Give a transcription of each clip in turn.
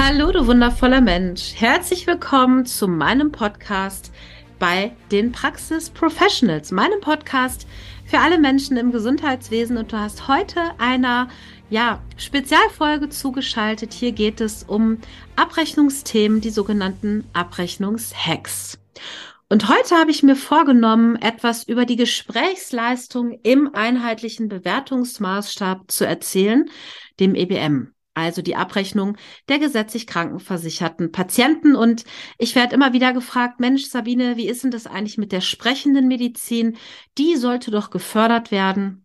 Hallo, du wundervoller Mensch. Herzlich willkommen zu meinem Podcast bei den Praxis Professionals, meinem Podcast für alle Menschen im Gesundheitswesen. Und du hast heute einer ja, Spezialfolge zugeschaltet. Hier geht es um Abrechnungsthemen, die sogenannten Abrechnungshacks. Und heute habe ich mir vorgenommen, etwas über die Gesprächsleistung im einheitlichen Bewertungsmaßstab zu erzählen, dem EBM also die Abrechnung der gesetzlich krankenversicherten Patienten. Und ich werde immer wieder gefragt, Mensch, Sabine, wie ist denn das eigentlich mit der sprechenden Medizin? Die sollte doch gefördert werden.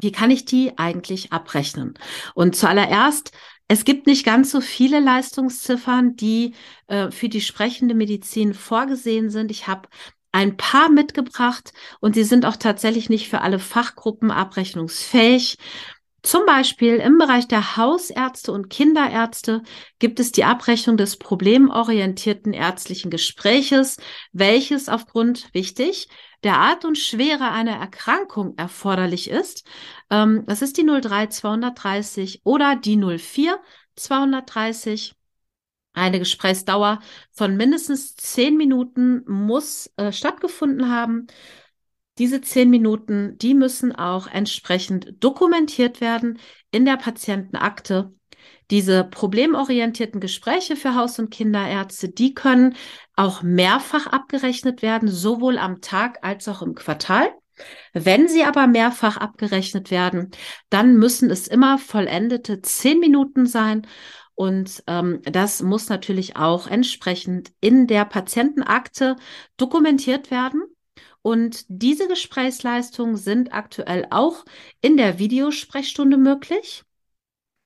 Wie kann ich die eigentlich abrechnen? Und zuallererst, es gibt nicht ganz so viele Leistungsziffern, die äh, für die sprechende Medizin vorgesehen sind. Ich habe ein paar mitgebracht und sie sind auch tatsächlich nicht für alle Fachgruppen abrechnungsfähig. Zum Beispiel im Bereich der Hausärzte und Kinderärzte gibt es die Abrechnung des problemorientierten ärztlichen Gespräches, welches aufgrund, wichtig, der Art und Schwere einer Erkrankung erforderlich ist. Ähm, das ist die 03 230 oder die 04 230. Eine Gesprächsdauer von mindestens zehn Minuten muss äh, stattgefunden haben. Diese zehn Minuten, die müssen auch entsprechend dokumentiert werden in der Patientenakte. Diese problemorientierten Gespräche für Haus- und Kinderärzte, die können auch mehrfach abgerechnet werden, sowohl am Tag als auch im Quartal. Wenn sie aber mehrfach abgerechnet werden, dann müssen es immer vollendete zehn Minuten sein. Und ähm, das muss natürlich auch entsprechend in der Patientenakte dokumentiert werden. Und diese Gesprächsleistungen sind aktuell auch in der Videosprechstunde möglich,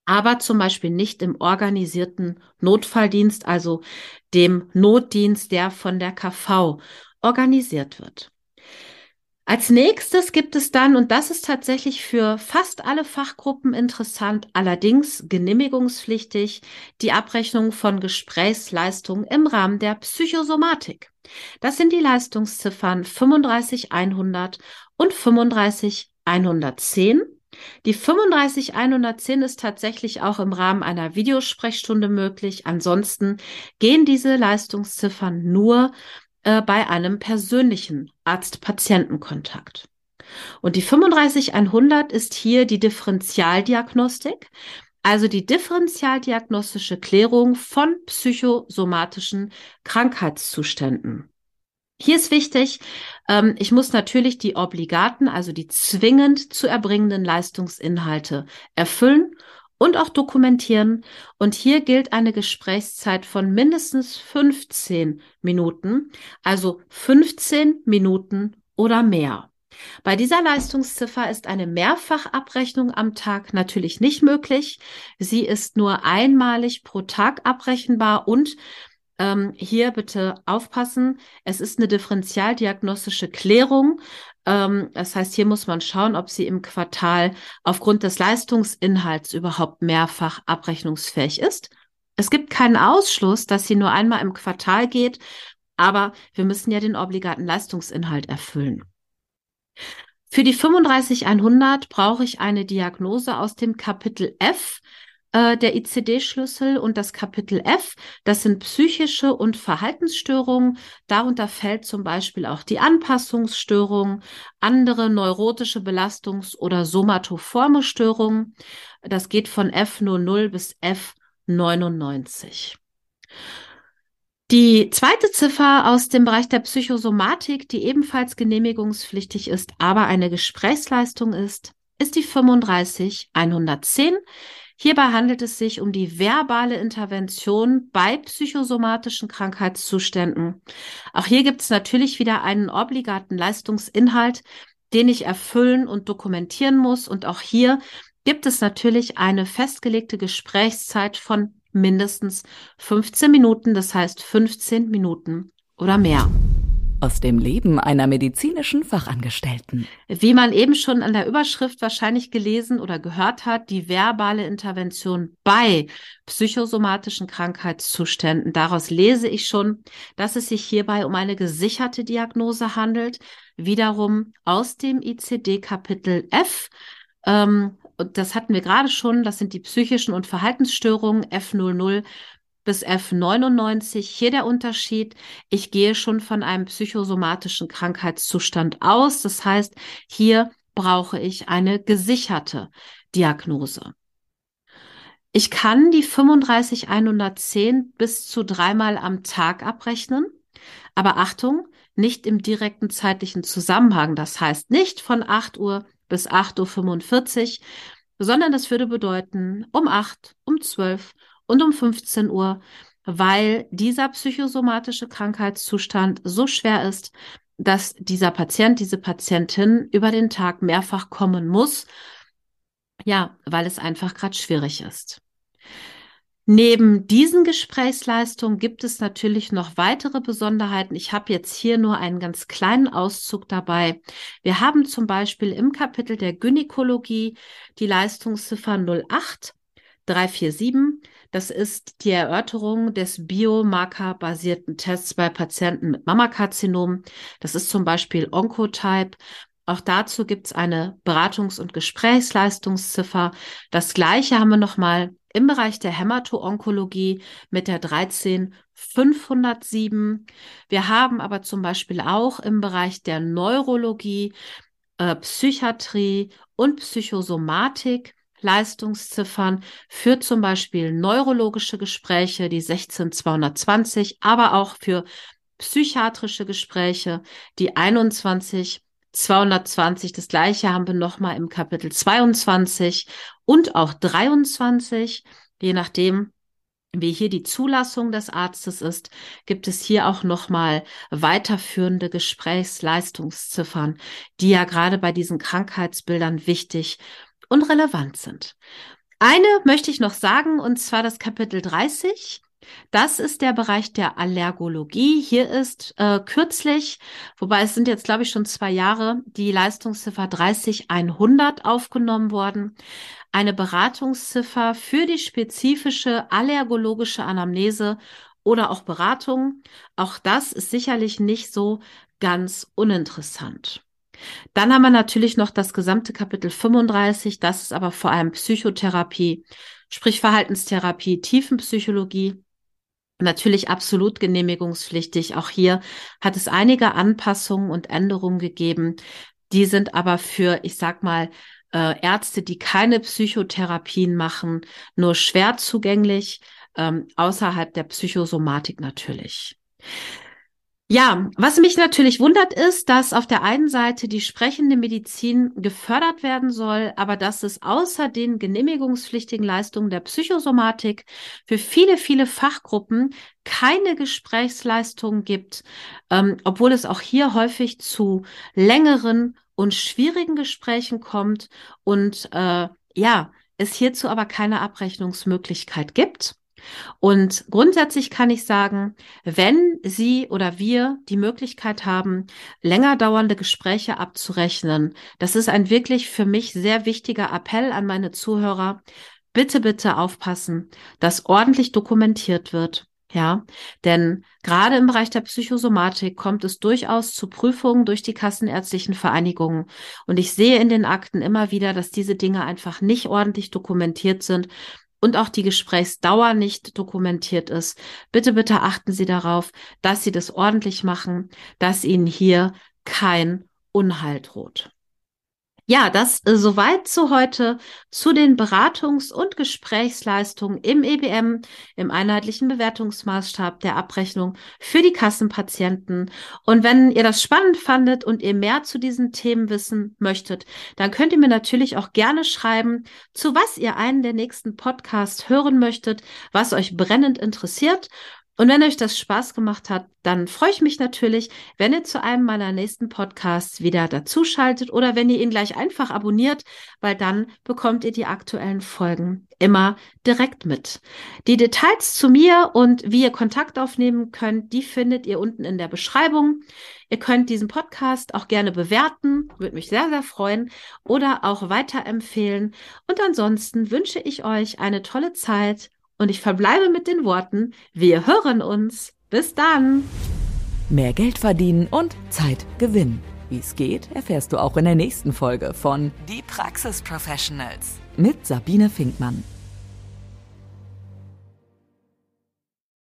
aber zum Beispiel nicht im organisierten Notfalldienst, also dem Notdienst, der von der KV organisiert wird. Als nächstes gibt es dann, und das ist tatsächlich für fast alle Fachgruppen interessant, allerdings genehmigungspflichtig, die Abrechnung von Gesprächsleistungen im Rahmen der Psychosomatik. Das sind die Leistungsziffern 35100 und 35110. Die 35110 ist tatsächlich auch im Rahmen einer Videosprechstunde möglich. Ansonsten gehen diese Leistungsziffern nur äh, bei einem persönlichen Arzt-Patienten-Kontakt. Und die 35100 ist hier die Differentialdiagnostik, also die differentialdiagnostische Klärung von psychosomatischen Krankheitszuständen. Hier ist wichtig, ähm, ich muss natürlich die obligaten, also die zwingend zu erbringenden Leistungsinhalte erfüllen und auch dokumentieren. Und hier gilt eine Gesprächszeit von mindestens 15 Minuten, also 15 Minuten oder mehr. Bei dieser Leistungsziffer ist eine Mehrfachabrechnung am Tag natürlich nicht möglich. Sie ist nur einmalig pro Tag abrechenbar und ähm, hier bitte aufpassen. Es ist eine differentialdiagnostische Klärung. Ähm, das heißt, hier muss man schauen, ob sie im Quartal aufgrund des Leistungsinhalts überhaupt mehrfach abrechnungsfähig ist. Es gibt keinen Ausschluss, dass sie nur einmal im Quartal geht, aber wir müssen ja den obligaten Leistungsinhalt erfüllen. Für die 35100 brauche ich eine Diagnose aus dem Kapitel F äh, der ICD-Schlüssel und das Kapitel F, das sind psychische und Verhaltensstörungen. Darunter fällt zum Beispiel auch die Anpassungsstörung, andere neurotische Belastungs- oder somatoforme Störungen. Das geht von F00 bis F99. Die zweite Ziffer aus dem Bereich der Psychosomatik, die ebenfalls genehmigungspflichtig ist, aber eine Gesprächsleistung ist, ist die 35110. Hierbei handelt es sich um die verbale Intervention bei psychosomatischen Krankheitszuständen. Auch hier gibt es natürlich wieder einen obligaten Leistungsinhalt, den ich erfüllen und dokumentieren muss. Und auch hier gibt es natürlich eine festgelegte Gesprächszeit von mindestens 15 Minuten, das heißt 15 Minuten oder mehr. Aus dem Leben einer medizinischen Fachangestellten. Wie man eben schon an der Überschrift wahrscheinlich gelesen oder gehört hat, die verbale Intervention bei psychosomatischen Krankheitszuständen. Daraus lese ich schon, dass es sich hierbei um eine gesicherte Diagnose handelt. Wiederum aus dem ICD Kapitel F. Ähm, das hatten wir gerade schon, das sind die psychischen und Verhaltensstörungen F00 bis F99. Hier der Unterschied. Ich gehe schon von einem psychosomatischen Krankheitszustand aus. Das heißt, hier brauche ich eine gesicherte Diagnose. Ich kann die 35110 bis zu dreimal am Tag abrechnen. Aber Achtung, nicht im direkten zeitlichen Zusammenhang. Das heißt nicht von 8 Uhr bis 8.45 Uhr, sondern das würde bedeuten um 8, um 12, und um 15 Uhr, weil dieser psychosomatische Krankheitszustand so schwer ist, dass dieser Patient, diese Patientin über den Tag mehrfach kommen muss. Ja, weil es einfach gerade schwierig ist. Neben diesen Gesprächsleistungen gibt es natürlich noch weitere Besonderheiten. Ich habe jetzt hier nur einen ganz kleinen Auszug dabei. Wir haben zum Beispiel im Kapitel der Gynäkologie die Leistungsziffer 08 347. Das ist die Erörterung des biomarkerbasierten Tests bei Patienten mit Mammakarzinom. Das ist zum Beispiel Oncotype. Auch dazu gibt es eine Beratungs- und Gesprächsleistungsziffer. Das gleiche haben wir nochmal im Bereich der Hämato-Onkologie mit der 13507. Wir haben aber zum Beispiel auch im Bereich der Neurologie, äh, Psychiatrie und Psychosomatik Leistungsziffern für zum Beispiel neurologische Gespräche, die 16220, aber auch für psychiatrische Gespräche, die 21 220. Das gleiche haben wir nochmal im Kapitel 22 und auch 23. Je nachdem, wie hier die Zulassung des Arztes ist, gibt es hier auch nochmal weiterführende Gesprächsleistungsziffern, die ja gerade bei diesen Krankheitsbildern wichtig und relevant sind. Eine möchte ich noch sagen, und zwar das Kapitel 30. Das ist der Bereich der Allergologie. Hier ist äh, kürzlich, wobei es sind jetzt, glaube ich, schon zwei Jahre, die Leistungsziffer 30100 aufgenommen worden. Eine Beratungsziffer für die spezifische allergologische Anamnese oder auch Beratung. Auch das ist sicherlich nicht so ganz uninteressant. Dann haben wir natürlich noch das gesamte Kapitel 35, das ist aber vor allem Psychotherapie, sprich Verhaltenstherapie, Tiefenpsychologie. Natürlich absolut genehmigungspflichtig. Auch hier hat es einige Anpassungen und Änderungen gegeben. Die sind aber für, ich sag mal, äh, Ärzte, die keine Psychotherapien machen, nur schwer zugänglich, ähm, außerhalb der Psychosomatik natürlich. Ja, was mich natürlich wundert ist, dass auf der einen Seite die sprechende Medizin gefördert werden soll, aber dass es außer den genehmigungspflichtigen Leistungen der Psychosomatik für viele, viele Fachgruppen keine Gesprächsleistungen gibt, ähm, obwohl es auch hier häufig zu längeren und schwierigen Gesprächen kommt und äh, ja, es hierzu aber keine Abrechnungsmöglichkeit gibt. Und grundsätzlich kann ich sagen, wenn Sie oder wir die Möglichkeit haben, länger dauernde Gespräche abzurechnen, das ist ein wirklich für mich sehr wichtiger Appell an meine Zuhörer. Bitte, bitte aufpassen, dass ordentlich dokumentiert wird. Ja, denn gerade im Bereich der Psychosomatik kommt es durchaus zu Prüfungen durch die kassenärztlichen Vereinigungen. Und ich sehe in den Akten immer wieder, dass diese Dinge einfach nicht ordentlich dokumentiert sind und auch die Gesprächsdauer nicht dokumentiert ist. Bitte, bitte achten Sie darauf, dass Sie das ordentlich machen, dass Ihnen hier kein Unheil droht. Ja, das äh, soweit zu heute zu den Beratungs- und Gesprächsleistungen im EBM, im einheitlichen Bewertungsmaßstab der Abrechnung für die Kassenpatienten. Und wenn ihr das spannend fandet und ihr mehr zu diesen Themen wissen möchtet, dann könnt ihr mir natürlich auch gerne schreiben, zu was ihr einen der nächsten Podcasts hören möchtet, was euch brennend interessiert. Und wenn euch das Spaß gemacht hat, dann freue ich mich natürlich, wenn ihr zu einem meiner nächsten Podcasts wieder dazuschaltet oder wenn ihr ihn gleich einfach abonniert, weil dann bekommt ihr die aktuellen Folgen immer direkt mit. Die Details zu mir und wie ihr Kontakt aufnehmen könnt, die findet ihr unten in der Beschreibung. Ihr könnt diesen Podcast auch gerne bewerten, würde mich sehr, sehr freuen oder auch weiterempfehlen. Und ansonsten wünsche ich euch eine tolle Zeit und ich verbleibe mit den Worten, wir hören uns. Bis dann. Mehr Geld verdienen und Zeit gewinnen. Wie es geht, erfährst du auch in der nächsten Folge von Die Praxis Professionals mit Sabine Finkmann.